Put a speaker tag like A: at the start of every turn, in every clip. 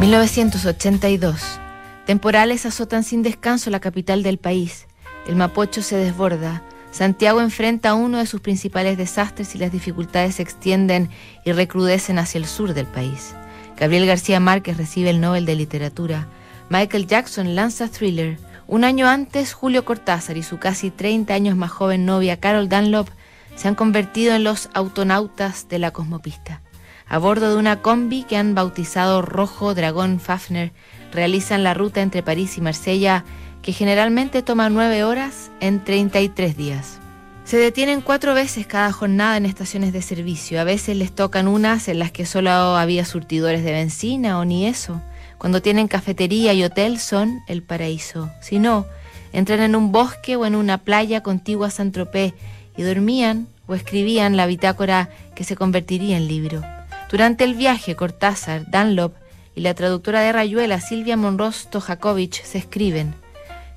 A: 1982. Temporales azotan sin descanso la capital del país. El Mapocho se desborda. Santiago enfrenta uno de sus principales desastres y las dificultades se extienden y recrudecen hacia el sur del país. Gabriel García Márquez recibe el Nobel de Literatura. Michael Jackson lanza Thriller. Un año antes, Julio Cortázar y su casi 30 años más joven novia Carol Dunlop se han convertido en los autonautas de la cosmopista. A bordo de una combi que han bautizado Rojo Dragón Fafner, realizan la ruta entre París y Marsella, que generalmente toma nueve horas en 33 días. Se detienen cuatro veces cada jornada en estaciones de servicio. A veces les tocan unas en las que solo había surtidores de benzina o ni eso. Cuando tienen cafetería y hotel son el paraíso. Si no, entran en un bosque o en una playa contigua a Saint-Tropez y dormían o escribían la bitácora que se convertiría en libro. Durante el viaje, Cortázar, Dunlop y la traductora de Rayuela, Silvia Monroz Tojakovic, se escriben.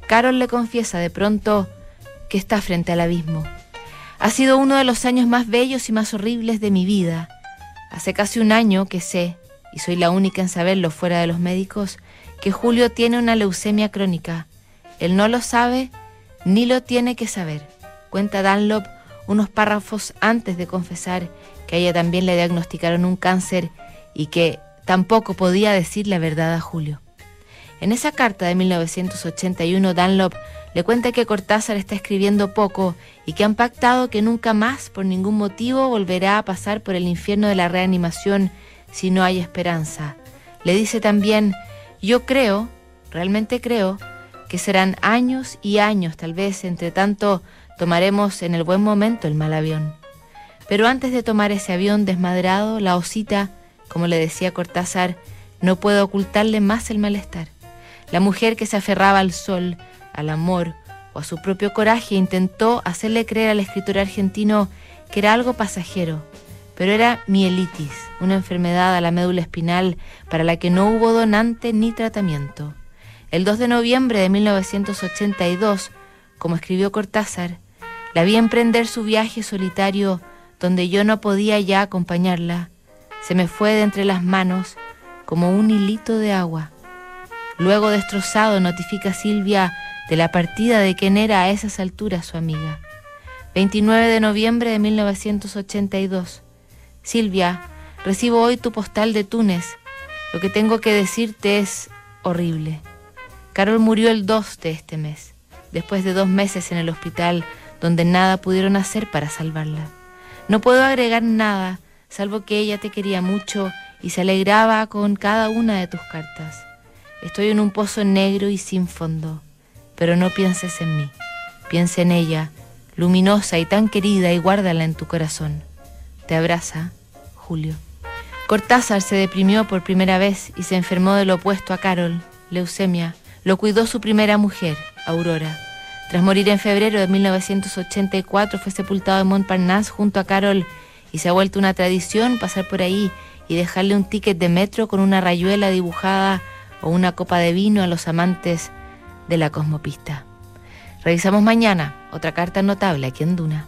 A: Carol le confiesa de pronto que está frente al abismo. Ha sido uno de los años más bellos y más horribles de mi vida. Hace casi un año que sé, y soy la única en saberlo fuera de los médicos, que Julio tiene una leucemia crónica. Él no lo sabe ni lo tiene que saber. Cuenta Dunlop unos párrafos antes de confesar que ella también le diagnosticaron un cáncer y que tampoco podía decir la verdad a Julio. En esa carta de 1981, Dunlop le cuenta que Cortázar está escribiendo poco y que han pactado que nunca más, por ningún motivo, volverá a pasar por el infierno de la reanimación si no hay esperanza. Le dice también, yo creo, realmente creo, que serán años y años, tal vez, entre tanto, tomaremos en el buen momento el mal avión. Pero antes de tomar ese avión desmadrado, la osita, como le decía Cortázar, no puede ocultarle más el malestar. La mujer que se aferraba al sol, al amor o a su propio coraje intentó hacerle creer al escritor argentino que era algo pasajero, pero era mielitis, una enfermedad a la médula espinal para la que no hubo donante ni tratamiento. El 2 de noviembre de 1982, como escribió Cortázar, la vi emprender su viaje solitario donde yo no podía ya acompañarla, se me fue de entre las manos como un hilito de agua. Luego destrozado notifica Silvia de la partida de quien era a esas alturas su amiga. 29 de noviembre de 1982. Silvia, recibo hoy tu postal de Túnez. Lo que tengo que decirte es horrible. Carol murió el 2 de este mes, después de dos meses en el hospital donde nada pudieron hacer para salvarla. No puedo agregar nada, salvo que ella te quería mucho y se alegraba con cada una de tus cartas. Estoy en un pozo negro y sin fondo, pero no pienses en mí. Piensa en ella, luminosa y tan querida, y guárdala en tu corazón. Te abraza, Julio. Cortázar se deprimió por primera vez y se enfermó de lo opuesto a Carol, leucemia. Lo cuidó su primera mujer, Aurora. Tras morir en febrero de 1984 fue sepultado en Montparnasse junto a Carol y se ha vuelto una tradición pasar por ahí y dejarle un ticket de metro con una rayuela dibujada o una copa de vino a los amantes de la cosmopista. Revisamos mañana otra carta notable aquí en Duna.